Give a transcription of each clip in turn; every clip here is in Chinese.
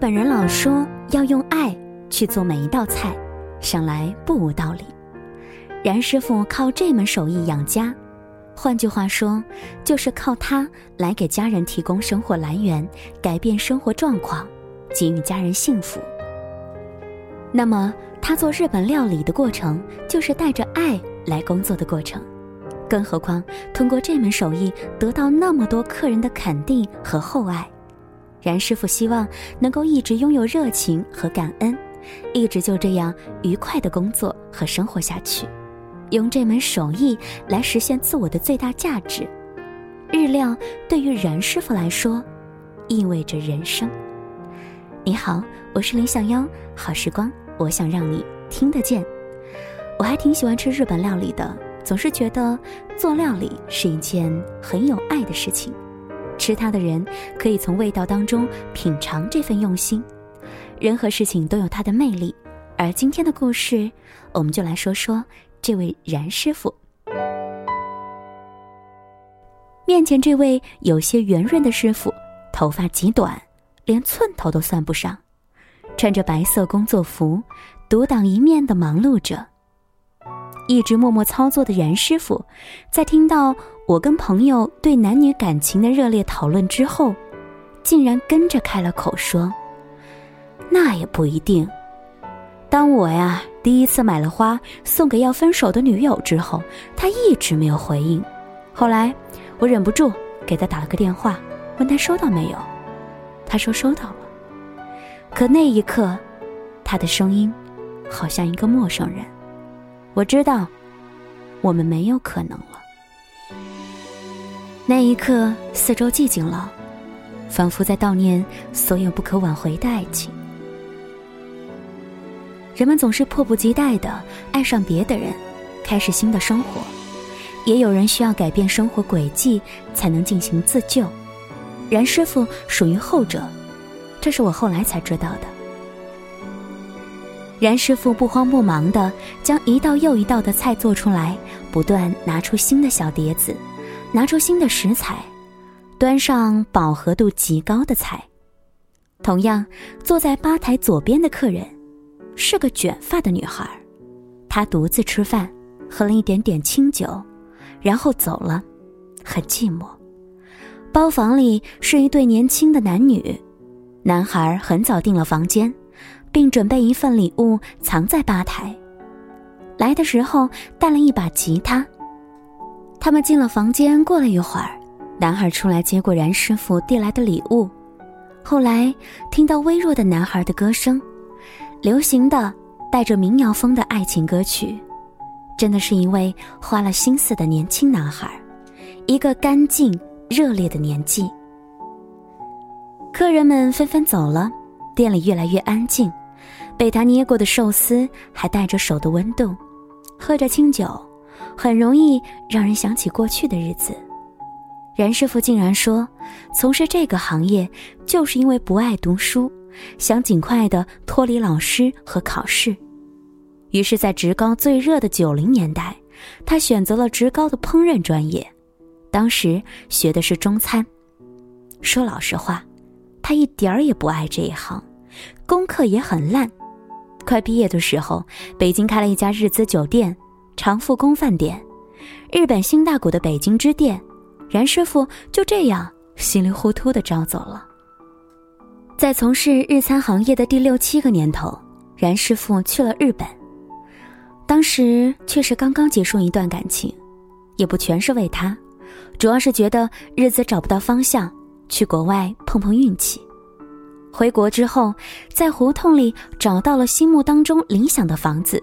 本人老说要用爱去做每一道菜，想来不无道理。然师傅靠这门手艺养家，换句话说，就是靠他来给家人提供生活来源，改变生活状况，给予家人幸福。那么，他做日本料理的过程，就是带着爱来工作的过程。更何况，通过这门手艺得到那么多客人的肯定和厚爱，然师傅希望能够一直拥有热情和感恩，一直就这样愉快的工作和生活下去。用这门手艺来实现自我的最大价值，日料对于然师傅来说，意味着人生。你好，我是林小妖，好时光，我想让你听得见。我还挺喜欢吃日本料理的，总是觉得做料理是一件很有爱的事情，吃它的人可以从味道当中品尝这份用心。任何事情都有它的魅力，而今天的故事，我们就来说说。这位然师傅，面前这位有些圆润的师傅，头发极短，连寸头都算不上，穿着白色工作服，独当一面的忙碌着。一直默默操作的然师傅，在听到我跟朋友对男女感情的热烈讨论之后，竟然跟着开了口说：“那也不一定。”当我呀第一次买了花送给要分手的女友之后，他一直没有回应。后来我忍不住给他打了个电话，问他收到没有。他说收到了。可那一刻，他的声音好像一个陌生人。我知道，我们没有可能了。那一刻，四周寂静了，仿佛在悼念所有不可挽回的爱情。人们总是迫不及待的爱上别的人，开始新的生活；也有人需要改变生活轨迹才能进行自救。然师傅属于后者，这是我后来才知道的。然师傅不慌不忙的将一道又一道的菜做出来，不断拿出新的小碟子，拿出新的食材，端上饱和度极高的菜。同样，坐在吧台左边的客人。是个卷发的女孩，她独自吃饭，喝了一点点清酒，然后走了，很寂寞。包房里是一对年轻的男女，男孩很早订了房间，并准备一份礼物藏在吧台。来的时候带了一把吉他。他们进了房间，过了一会儿，男孩出来接过然师傅递来的礼物。后来听到微弱的男孩的歌声。流行的带着民谣风的爱情歌曲，真的是一位花了心思的年轻男孩，一个干净热烈的年纪。客人们纷纷走了，店里越来越安静。被他捏过的寿司还带着手的温度，喝着清酒，很容易让人想起过去的日子。任师傅竟然说，从事这个行业就是因为不爱读书。想尽快的脱离老师和考试，于是，在职高最热的九零年代，他选择了职高的烹饪专业。当时学的是中餐。说老实话，他一点儿也不爱这一行，功课也很烂。快毕业的时候，北京开了一家日资酒店——长富宫饭店，日本新大谷的北京支店。然师傅就这样稀里糊涂的招走了。在从事日餐行业的第六七个年头，然师傅去了日本。当时却是刚刚结束一段感情，也不全是为他，主要是觉得日子找不到方向，去国外碰碰运气。回国之后，在胡同里找到了心目当中理想的房子，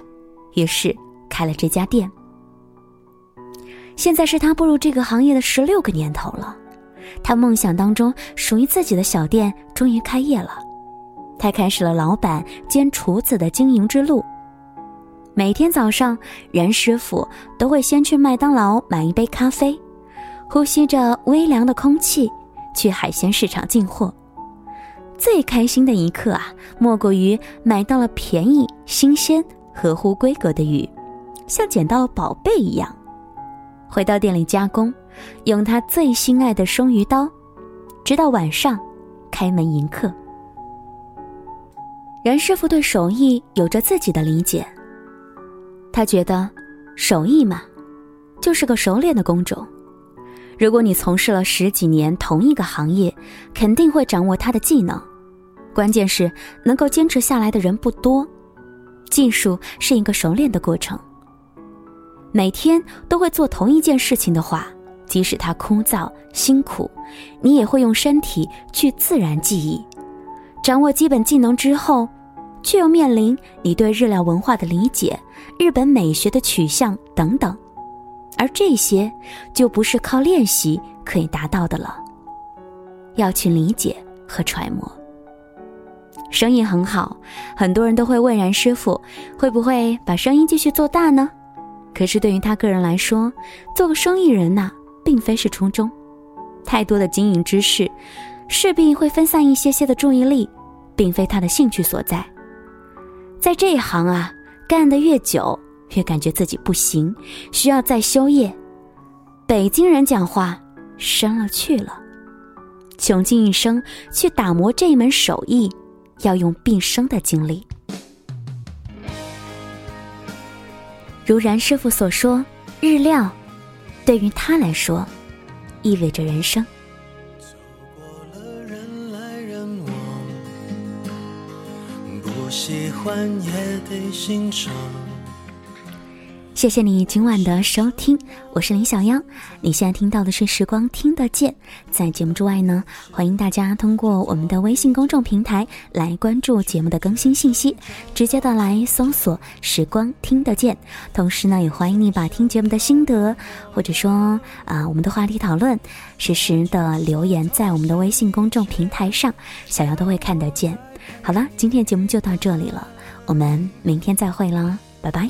于是开了这家店。现在是他步入这个行业的十六个年头了。他梦想当中属于自己的小店终于开业了，他开始了老板兼厨子的经营之路。每天早上，任师傅都会先去麦当劳买一杯咖啡，呼吸着微凉的空气，去海鲜市场进货。最开心的一刻啊，莫过于买到了便宜、新鲜、合乎规格的鱼，像捡到宝贝一样。回到店里加工。用他最心爱的生鱼刀，直到晚上，开门迎客。任师傅对手艺有着自己的理解。他觉得，手艺嘛，就是个熟练的工种。如果你从事了十几年同一个行业，肯定会掌握它的技能。关键是能够坚持下来的人不多。技术是一个熟练的过程。每天都会做同一件事情的话，即使它枯燥辛苦，你也会用身体去自然记忆。掌握基本技能之后，却又面临你对日料文化的理解、日本美学的取向等等，而这些就不是靠练习可以达到的了。要去理解和揣摩。生意很好，很多人都会问然师傅会不会把生意继续做大呢？可是对于他个人来说，做个生意人呐，并非是初衷。太多的经营之事，势必会分散一些些的注意力，并非他的兴趣所在。在这一行啊，干得越久，越感觉自己不行，需要再修业。北京人讲话深了去了，穷尽一生去打磨这一门手艺。要用毕生的精力。如然师傅所说，日料对于他来说意味着人生。走过了人来人往，不喜欢也得欣赏。谢谢你今晚的收听，我是林小妖。你现在听到的是《时光听得见》。在节目之外呢，欢迎大家通过我们的微信公众平台来关注节目的更新信息，直接的来搜索“时光听得见”。同时呢，也欢迎你把听节目的心得，或者说啊我们的话题讨论，实时的留言在我们的微信公众平台上，小妖都会看得见。好了，今天的节目就到这里了，我们明天再会啦，拜拜。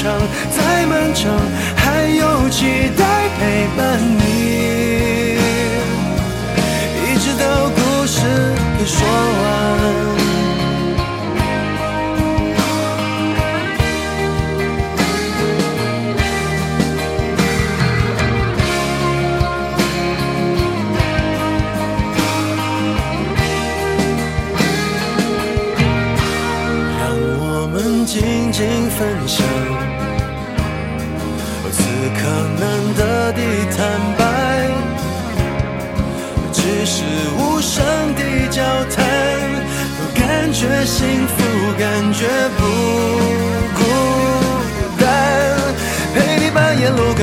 长，再漫长，还有期待陪伴你，一直到故事给说完。让我们静静分享，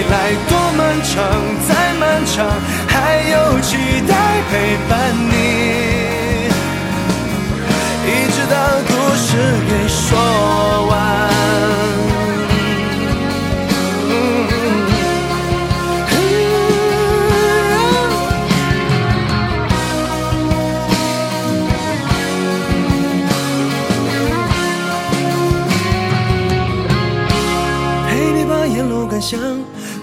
未来多漫长，再漫长，还有期待陪伴你。一直到故事给说完。陪你把沿路感想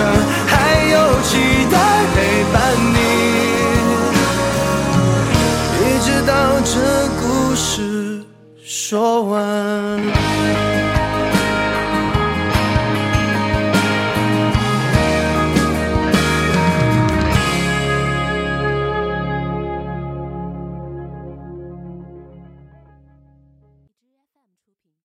还有期待陪伴你，一直到这故事。说完。